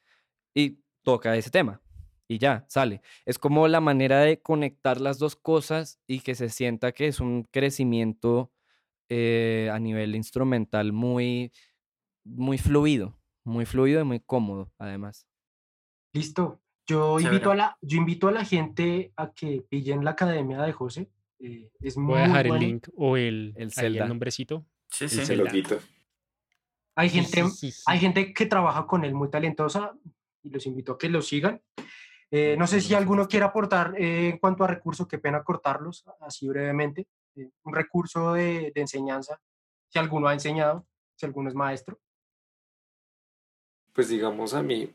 B: y toca ese tema y ya, sale. Es como la manera de conectar las dos cosas y que se sienta que es un crecimiento eh, a nivel instrumental muy, muy fluido, muy fluido y muy cómodo, además.
A: Listo. Yo invito, a la, yo invito a la gente a que pillen la academia de José. Eh, es
C: Voy a dejar el link o el,
B: el, el
C: nombrecito.
E: Sí, sí. El
A: Hay gente, hay gente que trabaja con él muy talentosa y los invito a que lo sigan. Eh, no sé si alguno quiere aportar eh, en cuanto a recursos, qué pena cortarlos así brevemente. Eh, un recurso de, enseñanza, si alguno ha enseñado, si alguno es maestro.
E: Pues digamos a mí,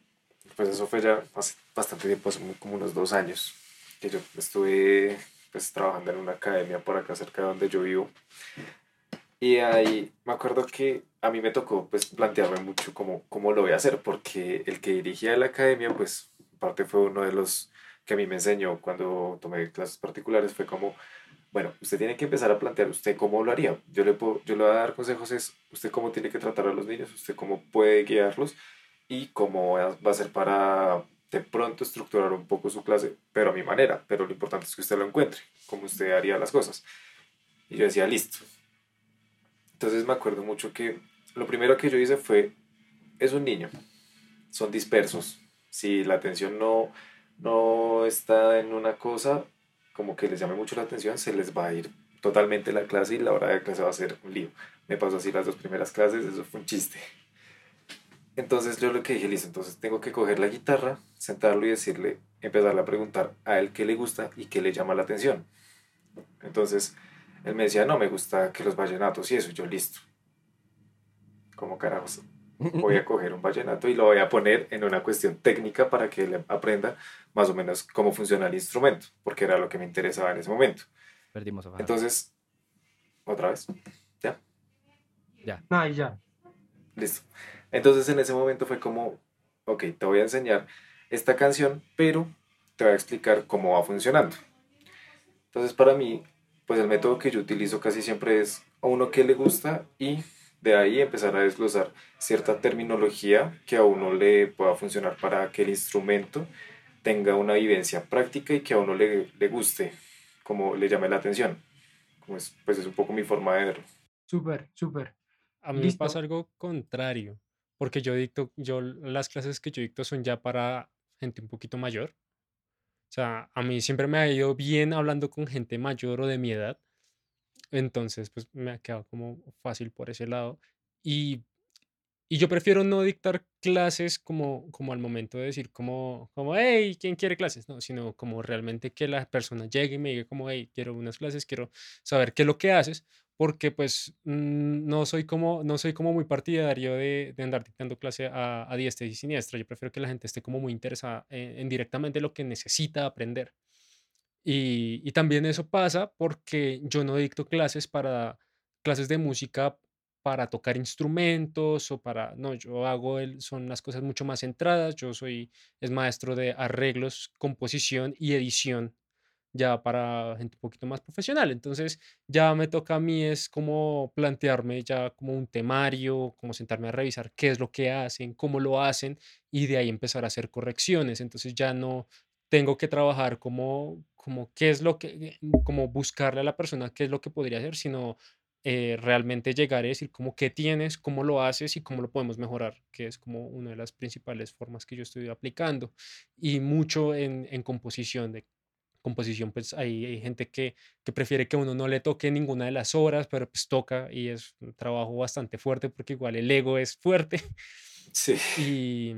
E: pues eso fue ya hace bastante tiempo, hace como unos dos años, que yo estuve pues trabajando en una academia por acá cerca de donde yo vivo. Y ahí me acuerdo que a mí me tocó pues plantearme mucho cómo, cómo lo voy a hacer, porque el que dirigía la academia pues parte fue uno de los que a mí me enseñó cuando tomé clases particulares, fue como, bueno, usted tiene que empezar a plantear usted cómo lo haría. Yo le, puedo, yo le voy a dar consejos, es usted cómo tiene que tratar a los niños, usted cómo puede guiarlos y cómo va a ser para de pronto estructurar un poco su clase, pero a mi manera. Pero lo importante es que usted lo encuentre, cómo usted haría las cosas. Y yo decía, listo. Entonces me acuerdo mucho que lo primero que yo hice fue, es un niño, son dispersos, si la atención no, no está en una cosa, como que les llame mucho la atención, se les va a ir totalmente la clase y la hora de clase va a ser un lío. Me pasó así las dos primeras clases, eso fue un chiste. Entonces yo lo que dije, listo, entonces tengo que coger la guitarra, sentarlo y decirle, empezarle a preguntar a él qué le gusta y qué le llama la atención. Entonces él me decía, no, me gusta que los vallenatos y eso, yo listo. Como carajos, voy a coger un vallenato y lo voy a poner en una cuestión técnica para que él aprenda más o menos cómo funciona el instrumento, porque era lo que me interesaba en ese momento.
B: Perdimos a
E: Entonces, otra vez, ¿ya?
B: Ya.
A: No, ya.
E: Listo. Entonces en ese momento fue como, ok, te voy a enseñar esta canción, pero te voy a explicar cómo va funcionando. Entonces para mí, pues el método que yo utilizo casi siempre es a uno que le gusta y de ahí empezar a desglosar cierta terminología que a uno le pueda funcionar para que el instrumento tenga una vivencia práctica y que a uno le, le guste, como le llame la atención. Como es, pues es un poco mi forma de verlo.
A: Súper, súper.
C: A mí me pasa algo contrario, porque yo dicto, yo las clases que yo dicto son ya para gente un poquito mayor. O sea, a mí siempre me ha ido bien hablando con gente mayor o de mi edad. Entonces, pues me ha quedado como fácil por ese lado. Y, y yo prefiero no dictar clases como, como al momento de decir como, como, hey, ¿quién quiere clases? No, sino como realmente que la persona llegue y me diga como, hey, quiero unas clases, quiero saber qué es lo que haces, porque pues mm, no soy como, no soy como muy partidario de, de andar dictando clase a, a, diestra y siniestra. Yo prefiero que la gente esté como muy interesada en, en directamente lo que necesita aprender. Y, también eso pasa porque yo no dicto clases para clases de música para tocar instrumentos o para, no, yo hago, el, son las cosas mucho más centradas, yo soy, es maestro de arreglos, composición y edición ya para gente un poquito más profesional. Entonces ya me toca a mí es como plantearme ya como un temario, como sentarme a revisar qué es lo que hacen, cómo lo hacen y de ahí empezar a hacer correcciones. Entonces ya no tengo que trabajar como, como qué es lo que, como buscarle a la persona qué es lo que podría hacer, sino eh, realmente llegar a decir como qué tienes, cómo lo haces y cómo lo podemos mejorar, que es como una de las principales formas que yo estoy aplicando. Y mucho en, en composición, de composición, pues hay, hay gente que, que, prefiere que uno no le toque ninguna de las horas, pero pues toca y es un trabajo bastante fuerte porque igual el ego es fuerte.
E: Sí.
C: Y,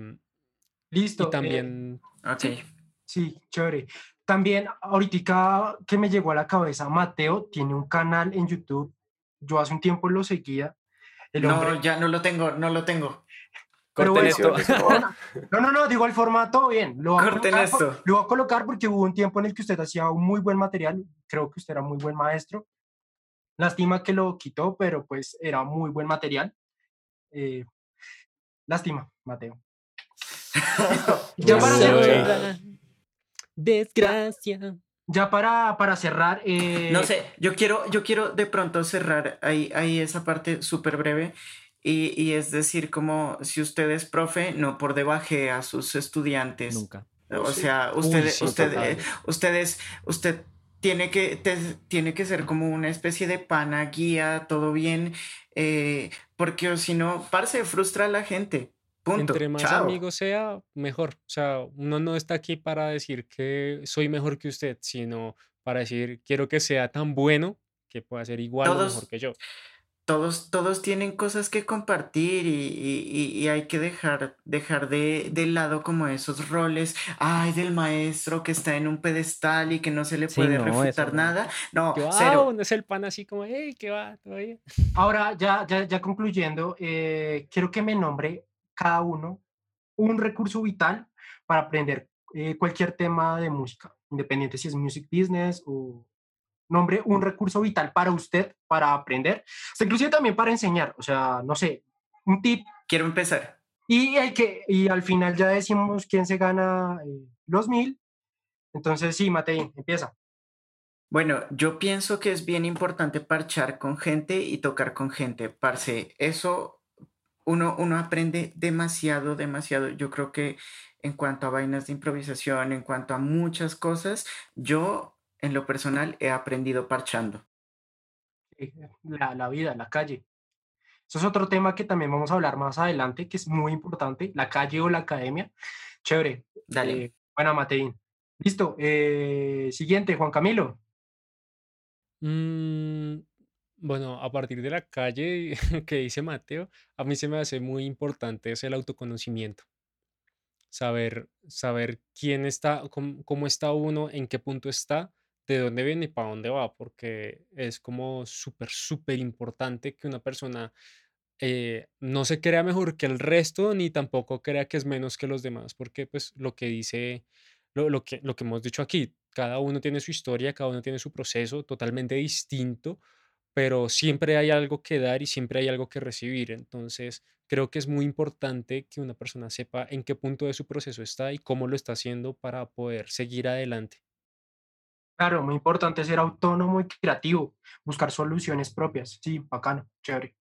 A: Listo.
C: Y también...
D: Eh, ok.
A: Sí, sí, chévere. También ahorita que me llegó a la cabeza, Mateo tiene un canal en YouTube. Yo hace un tiempo lo seguía.
D: El hombre... No, ya no lo tengo, no lo tengo.
A: Pero bueno, no, no, no, digo el formato bien. Lo voy,
D: Corten
A: a
D: esto.
A: lo voy a colocar porque hubo un tiempo en el que usted hacía un muy buen material. Creo que usted era muy buen maestro. Lástima que lo quitó, pero pues era muy buen material. Eh, lástima, Mateo.
C: ya para. Desgracia.
A: Ya para, para cerrar. Eh...
D: No sé, yo quiero, yo quiero de pronto cerrar ahí, ahí esa parte súper breve. Y, y, es decir, como si usted es profe, no por debaje a sus estudiantes.
B: Nunca.
D: O sí. sea, usted, Uy, sí, usted, eh, ustedes, usted tiene que, te, tiene que ser como una especie de pana, guía, todo bien, eh, porque si no, parce, frustra a la gente. Punto.
C: Entre más
D: Chao.
C: amigo sea, mejor. O sea, uno no está aquí para decir que soy mejor que usted, sino para decir, quiero que sea tan bueno que pueda ser igual
D: Todos,
C: o mejor que yo
D: todos, todos tienen cosas que compartir y, y, y hay que dejar, dejar de, de, lado como esos roles, ay, del maestro que está en un pedestal y que no se le puede sí, no, refutar eso, nada. No,
C: wow,
D: cero.
C: no es el pan así como, hey, ¿qué va? ¿Todavía?
A: Ahora, ya, ya, ya concluyendo, eh, quiero que me nombre cada uno un recurso vital para aprender eh, cualquier tema de música, independiente si es music business o nombre un recurso vital para usted para aprender, sea, inclusive también para enseñar, o sea, no sé, un tip.
D: Quiero empezar.
A: Y, el que, y al final ya decimos quién se gana eh, los mil. Entonces, sí, Matei, empieza.
D: Bueno, yo pienso que es bien importante parchar con gente y tocar con gente, parce. Eso uno, uno aprende demasiado, demasiado. Yo creo que en cuanto a vainas de improvisación, en cuanto a muchas cosas, yo en lo personal he aprendido parchando.
A: La, la, vida, la calle. Eso es otro tema que también vamos a hablar más adelante, que es muy importante, la calle o la academia. Chévere.
D: Dale.
A: Eh, buena, Mateín. Listo. Eh, siguiente, Juan Camilo.
C: Mm, bueno, a partir de la calle que dice Mateo, a mí se me hace muy importante es el autoconocimiento. Saber, saber quién está, cómo, cómo, está uno, en qué punto está de dónde viene y para dónde va, porque es como súper, súper importante que una persona eh, no se crea mejor que el resto ni tampoco crea que es menos que los demás, porque pues lo que dice, lo, lo que, lo que hemos dicho aquí, cada uno tiene su historia, cada uno tiene su proceso totalmente distinto, pero siempre hay algo que dar y siempre hay algo que recibir. Entonces, creo que es muy importante que una persona sepa en qué punto de su proceso está y cómo lo está haciendo para poder seguir adelante.
A: Claro, muy importante ser autónomo y creativo, buscar soluciones propias. Sí, bacano, chévere.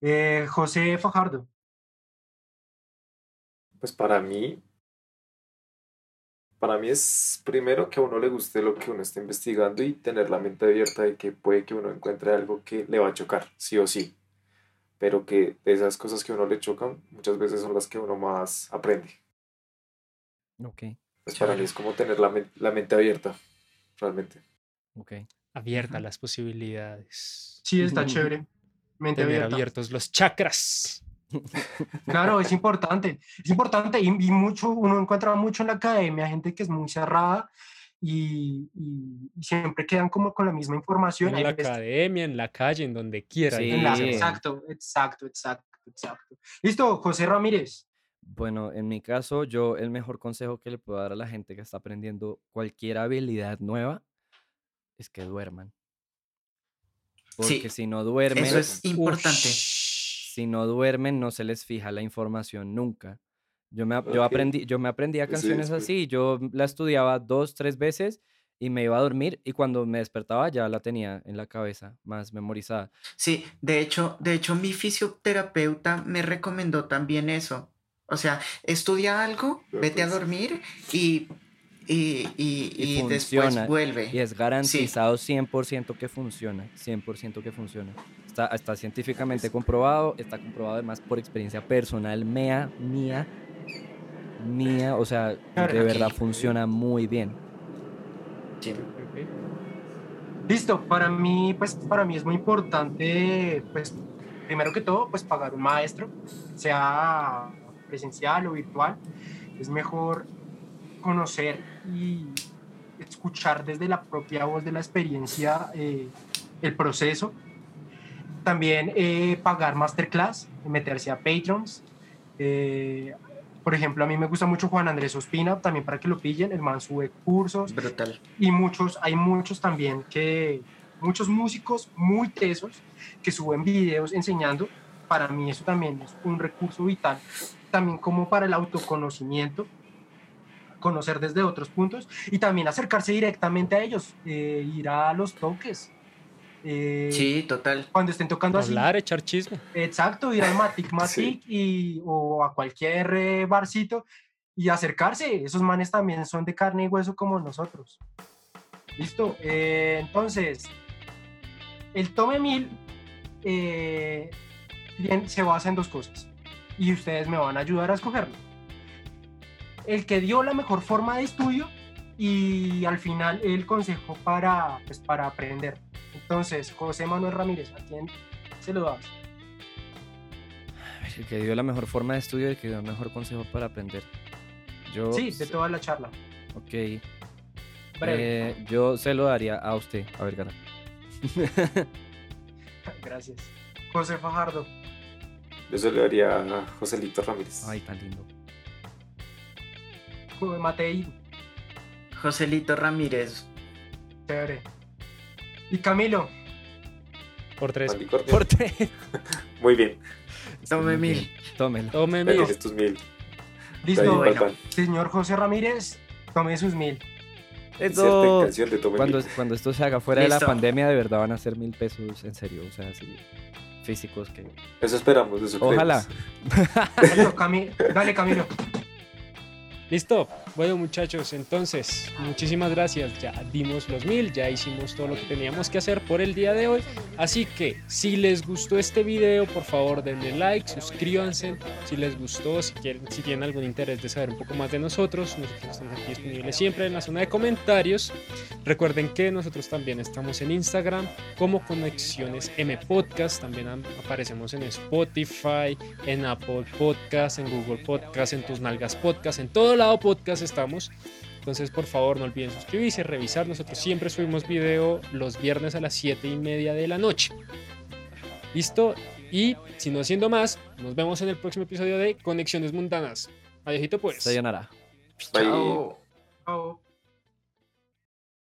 A: Eh, José Fajardo.
E: Pues para mí, para mí es primero que a uno le guste lo que uno está investigando y tener la mente abierta de que puede que uno encuentre algo que le va a chocar, sí o sí. Pero que de esas cosas que a uno le chocan, muchas veces son las que uno más aprende.
B: Ok.
E: Pues para mí es como tener la, la mente abierta realmente.
B: Ok.
C: Abierta a las posibilidades.
A: Sí, está chévere.
C: Mente abiertos los chakras.
A: Claro, es importante. Es importante y, mucho, uno encuentra mucho en la academia gente que es muy cerrada y, siempre quedan como con la misma información.
C: En la academia, en la calle, en donde quiera.
A: exacto, exacto, exacto, exacto. Listo, José Ramírez.
B: Bueno, en mi caso, yo el mejor consejo que le puedo dar a la gente que está aprendiendo cualquier habilidad nueva es que duerman. Porque si no duermen,
D: eso es importante.
B: Si no duermen, no se les fija la información nunca. Yo me, yo aprendí, yo me aprendía canciones así, yo la estudiaba dos, tres veces y me iba a dormir y cuando me despertaba ya la tenía en la cabeza, más memorizada.
D: Sí, de hecho, de hecho mi fisioterapeuta me recomendó también eso. O sea, estudia algo, vete a dormir y, y, y, después vuelve.
B: Y es garantizado 100% que funciona, 100% que funciona. Está, está científicamente comprobado, está comprobado además por experiencia personal mía, mía, mía, o sea, de verdad funciona muy bien.
A: Listo, para mí, pues para mí es muy importante, pues primero que todo, pues pagar un maestro, sea presencial o virtual, es mejor conocer y escuchar desde la propia voz de la experiencia eh, el proceso. También eh, pagar masterclass, meterse a Patrons. Eh, por ejemplo, a mí me gusta mucho Juan Andrés Ospina, también para que lo pillen, el man sube cursos.
D: Brutal.
A: Y muchos, hay muchos también que, muchos músicos muy tesos que suben videos enseñando. Para mí eso también es un recurso vital también como para el autoconocimiento, conocer desde otros puntos y también acercarse directamente a ellos, eh, ir a los toques.
D: Eh, sí, total.
A: Cuando estén tocando
C: así. Hablar, echar chisme.
A: Exacto, ir al Matic Matic y, o a cualquier eh, barcito y acercarse. Esos manes también son de carne y hueso como nosotros. Listo. entonces, el Tome Mil se basa en dos cosas y ustedes me van a ayudar a escogerlo. El que dio la mejor forma de estudio y al final el consejo para, pues, para aprender. Entonces, José Manuel Ramírez, ¿a quién se lo das?
B: El que dio la mejor forma de estudio y el que dio el mejor consejo para aprender. Yo,
A: sí, de toda la charla.
B: Ok. Eh, yo se lo daría a usted, a ver,
A: Gracias. José Fajardo.
E: Yo se lo daría a Joselito Ramírez.
B: Ay, tan lindo.
A: Matei.
D: Joselito Ramírez.
A: Chévere. Y Camilo.
C: Por tres.
B: Por tres.
E: Muy bien.
D: Tome mil.
B: Tómelo.
C: Tome mil.
E: tus mil.
A: Listo. Señor José Ramírez, tome sus mil.
B: Esto, cuando, cuando esto se haga fuera de la pandemia, de verdad van a ser mil pesos, en serio. O sea, sí físicos que...
E: Eso esperamos, eso
B: Ojalá.
A: Dale, Camilo.
C: Listo. Bueno, muchachos, entonces, muchísimas gracias. Ya dimos los mil, ya hicimos todo lo que teníamos que hacer por el día de hoy. Así que, si les gustó este video, por favor, denle like, suscríbanse. Si les gustó, si, quieren, si tienen algún interés de saber un poco más de nosotros, nosotros estamos aquí disponibles siempre en la zona de comentarios. Recuerden que nosotros también estamos en Instagram como Conexiones M Podcast. También aparecemos en Spotify, en Apple Podcast, en Google Podcast, en Tus Nalgas Podcast, en todo lado podcast estamos. Entonces, por favor, no olviden suscribirse, revisar. Nosotros siempre subimos video los viernes a las 7 y media de la noche. ¿Listo? Y si no siendo más, nos vemos en el próximo episodio de Conexiones Mundanas. Adiójito pues.
B: Sayonara.
E: Bye.
D: Chao.
A: Chao.